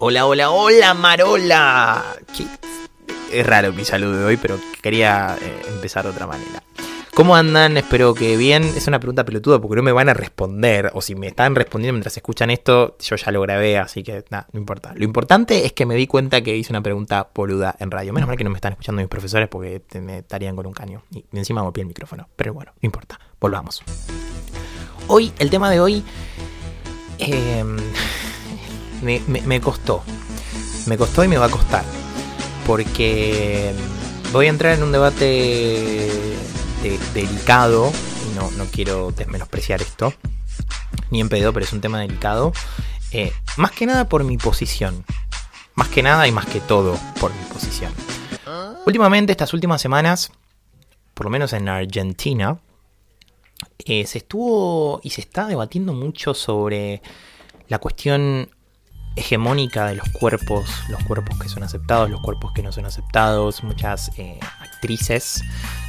Hola, hola, hola, Marola. Es raro mi saludo de hoy, pero quería eh, empezar de otra manera. ¿Cómo andan? Espero que bien. Es una pregunta pelotuda porque no me van a responder. O si me están respondiendo mientras escuchan esto, yo ya lo grabé, así que nada, no importa. Lo importante es que me di cuenta que hice una pregunta poluda en radio. Menos mal que no me están escuchando mis profesores porque me estarían con un caño. Y encima golpeé el micrófono. Pero bueno, no importa. Volvamos. Hoy, el tema de hoy. Eh, me, costó. Me costó y me va a costar. Porque voy a entrar en un debate delicado. No, no quiero desmenospreciar esto. Ni en pedo, pero es un tema delicado. Eh, más que nada por mi posición. Más que nada y más que todo por mi posición. Últimamente, estas últimas semanas, por lo menos en Argentina, eh, se estuvo y se está debatiendo mucho sobre la cuestión hegemónica de los cuerpos, los cuerpos que son aceptados, los cuerpos que no son aceptados, muchas eh, actrices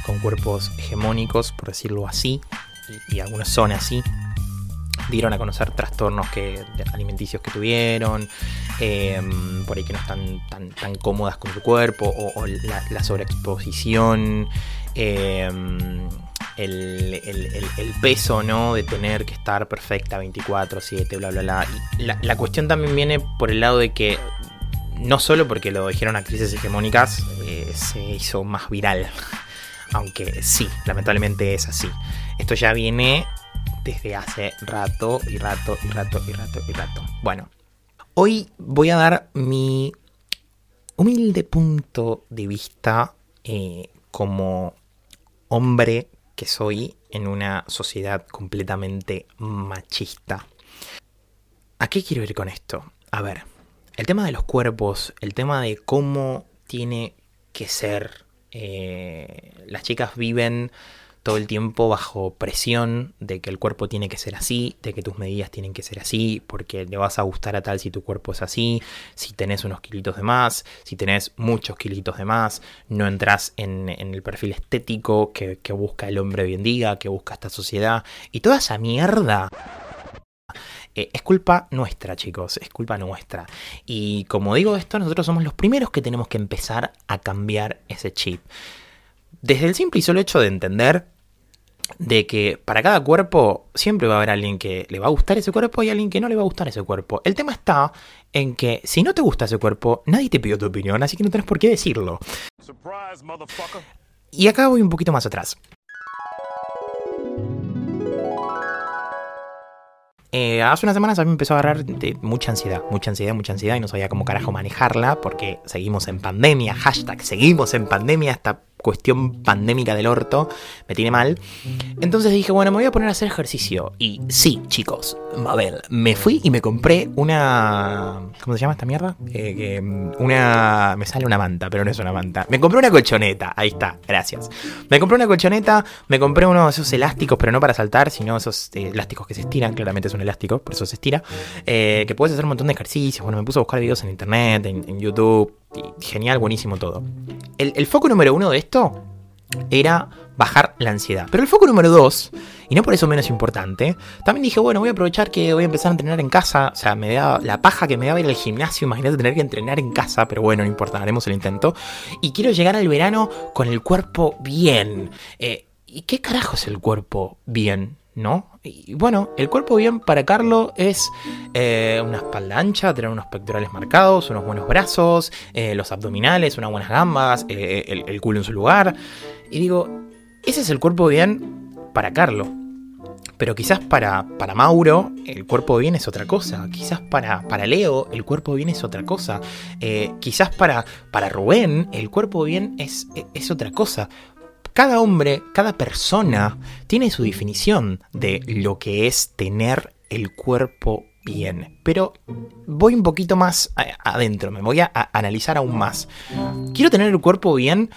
con cuerpos hegemónicos, por decirlo así, y, algunas son así, dieron a conocer trastornos que, alimenticios que tuvieron, em, por ahí que no están tan, tan cómodas con su cuerpo, o, la, sobreexposición. Em, el, peso, ¿no? De tener que estar perfecta 24-7, bla, bla, bla. la, la, cuestión también viene por el lado de que, no solo porque lo dijeron actrices hegemónicas, eh, se hizo más viral. Aunque sí, lamentablemente es así. Esto ya viene desde hace rato y rato y rato y rato y rato. Bueno, hoy voy a dar mi humilde punto de vista eh, como hombre que soy en una sociedad completamente machista. ¿A qué quiero ir con esto? A ver, el tema de los cuerpos, el tema de cómo tiene que ser. Eh, las chicas viven todo el tiempo bajo presión de que el cuerpo tiene que ser así, de que tus medidas tienen que ser así, porque le vas a gustar a tal si tu cuerpo es así, si tenés unos kilitos de más, si tenés muchos kilitos de más, no entras en, el perfil estético que, busca el hombre bien diga, que busca esta sociedad, y toda esa mierda. Eh, es culpa nuestra, chicos, es culpa nuestra. Y como digo esto, nosotros somos los primeros que tenemos que empezar a cambiar ese chip. Desde el simple y solo hecho de entender de que para cada cuerpo siempre va a haber alguien que le va a gustar ese cuerpo y alguien que no le va a gustar ese cuerpo. El tema está en que si no te gusta ese cuerpo, nadie te pidió tu opinión, así que no tenés por qué decirlo. y acá voy un poquito más atrás. Eh, hace unas semanas a mí me empezó a agarrar de mucha ansiedad, mucha ansiedad, mucha ansiedad y no sabía cómo carajo manejarla porque seguimos en pandemia, hashtag seguimos en pandemia, hasta cuestión pandémica del orto, me tiene mal. Entonces dije, bueno, me voy a poner a hacer ejercicio. Y sí, chicos, Mabel, me fui y me compré una... ¿Cómo se llama esta mierda? Eh, mm, una... Me sale una manta, pero no es una manta. Me compré una colchoneta, ahí está, gracias. Me compré una colchoneta, me compré uno de esos elásticos, pero no para saltar, sino esos eh, elásticos que se estiran, claramente es un elástico, por eso se estira. Eh, que puedes hacer un montón de ejercicios. Bueno, me puse a buscar videos en internet, en YouTube genial, buenísimo todo. El, foco número uno de esto era bajar la ansiedad. Pero el foco número dos, y no por eso menos importante, también dije, bueno, voy a aprovechar que voy a empezar a entrenar en casa. O sea, me da la paja que me da ir al gimnasio. Imagínate tener que entrenar en casa, pero bueno, no importa, haremos el intento. Y quiero llegar al verano con el cuerpo bien. Eh, ¿Y qué carajo es el cuerpo bien? ¿No? Y bueno, el cuerpo bien para Carlo es eh, una espalda ancha, tener unos pectorales marcados, unos buenos brazos, eh, los abdominales, unas buenas gambas, eh, el, culo en su lugar. Y digo, ese es el cuerpo bien para Carlo. Pero quizás para, para Mauro el cuerpo bien es otra cosa. Quizás para, para Leo el cuerpo bien es otra cosa. quizás para, para Rubén el cuerpo bien es, es otra cosa cada hombre, cada persona tiene su definición de lo que es tener el cuerpo bien. Pero voy un poquito más adentro, me voy a, analizar aún más. Quiero tener el cuerpo bien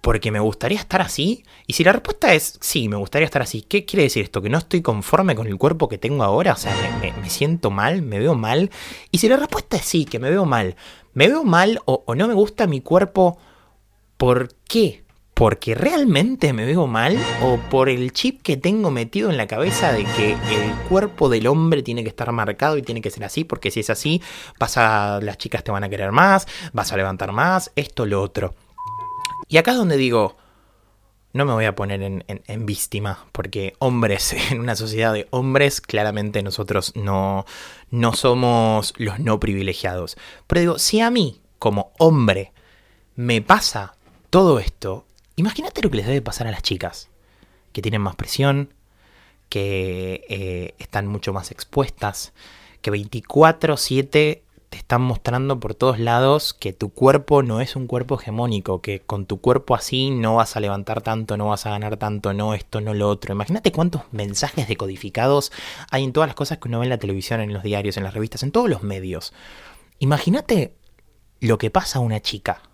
porque me gustaría estar así? Y si la respuesta es sí, me gustaría estar así, ¿qué quiere decir esto? ¿Que no estoy conforme con el cuerpo que tengo ahora? O sea, me, siento mal, me veo mal. Y si la respuesta es sí, que me veo mal, ¿me veo mal o, o no me gusta mi cuerpo? ¿Por qué? Porque realmente me veo mal o por el chip que tengo metido en la cabeza de que el cuerpo del hombre tiene que estar marcado y tiene que ser así, porque si es así, vas a, las chicas te van a querer más, vas a levantar más, esto, lo otro. Y acá es donde digo, no me voy a poner en, en, víctima, porque hombres, en una sociedad de hombres, claramente nosotros no, no somos los no privilegiados. Pero digo, si a mí, como hombre, me pasa todo esto, Imagínate lo que les debe pasar a las chicas, que tienen más presión, que eh, están mucho más expuestas, que 24/7 te están mostrando por todos lados que tu cuerpo no es un cuerpo hegemónico, que con tu cuerpo así no vas a levantar tanto, no vas a ganar tanto, no esto, no lo otro. Imagínate cuántos mensajes decodificados hay en todas las cosas que uno ve en la televisión, en los diarios, en las revistas, en todos los medios. Imagínate lo que pasa a una chica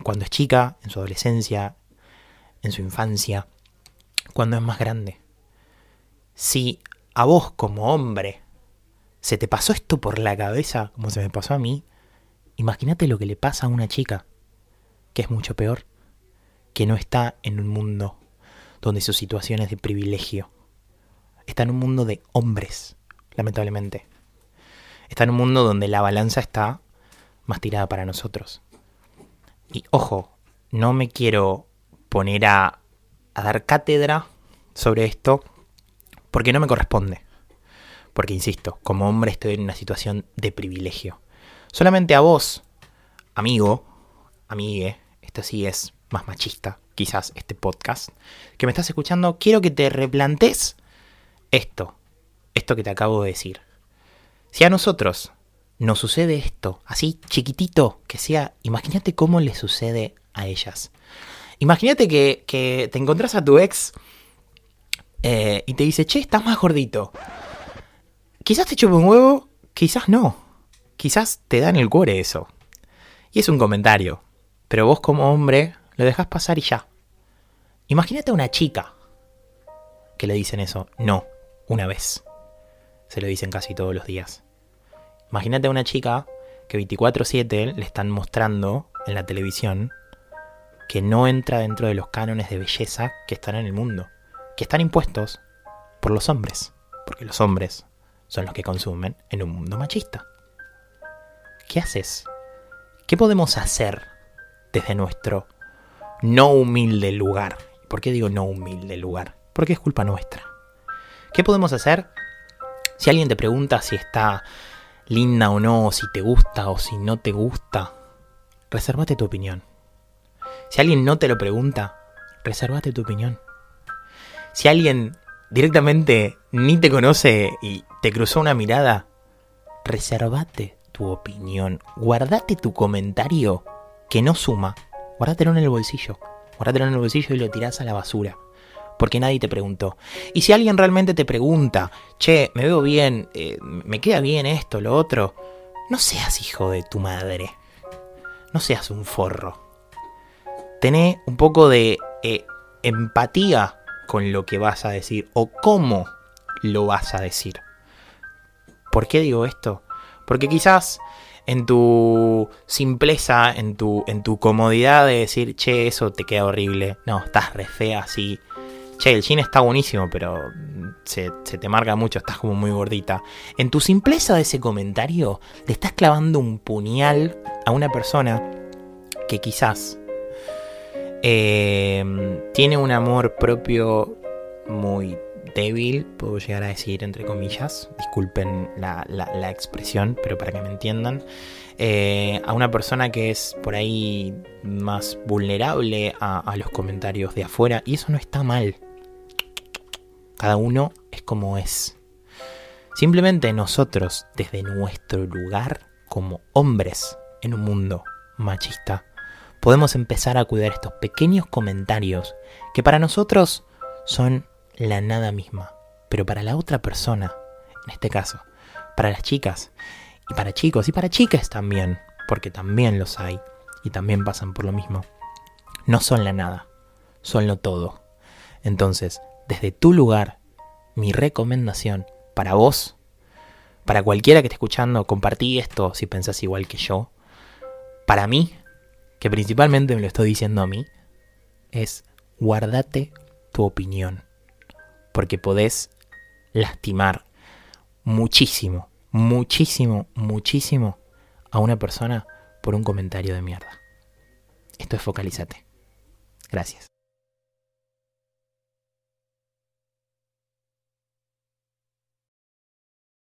cuando es chica, en su adolescencia, en su infancia, cuando es más grande. Si a vos como hombre se te pasó esto por la cabeza como se me pasó a mí, imagínate lo que le pasa a una chica, que es mucho peor, que no está en un mundo donde su situación es de privilegio. Está en un mundo de hombres, lamentablemente. Está en un mundo donde la balanza está más tirada para nosotros. Y ojo, no me quiero poner a, dar cátedra sobre esto porque no me corresponde. Porque, insisto, como hombre estoy en una situación de privilegio. Solamente a vos, amigo, amigue, esto sí es más machista, quizás este podcast, que me estás escuchando, quiero que te replantes esto, esto que te acabo de decir. Si a nosotros nos sucede esto, así chiquitito que sea, imagínate cómo le sucede a ellas. Imagínate que, te encontrás a tu ex eh, y te dice, che, estás más gordito. Quizás te chupe un huevo, quizás no. Quizás te da en el cuore eso. Y es un comentario. Pero vos como hombre lo dejas pasar y ya. Imagínate a una chica que le dicen eso. No, una vez. Se lo dicen casi todos los días. Imagínate a una chica que 24/7 le están mostrando en la televisión que no entra dentro de los cánones de belleza que están en el mundo, que están impuestos por los hombres, porque los hombres son los que consumen en un mundo machista. ¿Qué haces? ¿Qué podemos hacer desde nuestro no humilde lugar? ¿Por qué digo no humilde lugar? Porque es culpa nuestra. ¿Qué podemos hacer si alguien te pregunta si está linda o no, si te gusta o si no te gusta, resérvate tu opinión. Si alguien no te lo pregunta, resérvate tu opinión. Si alguien directamente ni te conoce y te cruzó una mirada, resérvate tu opinión. Guardate tu comentario que no suma. Guárdatelo en el bolsillo. Guárdatelo en el bolsillo y lo tirás a la basura porque nadie te preguntó. Y si alguien realmente te pregunta, che, me veo bien, eh, me queda bien esto, lo otro, no seas hijo de tu madre. No seas un forro. Tené un poco de eh, empatía con lo que vas a decir o cómo lo vas a decir. ¿Por qué digo esto? Porque quizás en tu simpleza, en tu, en tu comodidad de decir, che, eso te queda horrible. No, estás re fea así che, el jean está buenísimo, pero se, te marca mucho, estás como muy gordita. En tu simpleza de ese comentario, le estás clavando un puñal a una persona que quizás eh, tiene un amor propio muy débil, puedo llegar a decir entre comillas, disculpen la, expresión, pero para que me entiendan, eh, a una persona que es por ahí más vulnerable a los comentarios de afuera, y eso no está mal, cada uno es como es. Simplemente nosotros, desde nuestro lugar como hombres en un mundo machista, podemos empezar a cuidar estos pequeños comentarios que para nosotros son la nada misma, pero para la otra persona, en este caso, para las chicas, y para chicos, y para chicas también, porque también los hay, y también pasan por lo mismo, no son la nada, son lo todo. Entonces, desde tu lugar, mi recomendación para vos, para cualquiera que esté escuchando, compartí esto si pensás igual que yo. Para mí, que principalmente me lo estoy diciendo a mí, es guardate tu opinión, porque podés lastimar muchísimo, muchísimo, muchísimo a una persona por un comentario de mierda. Esto es Focalízate. Gracias.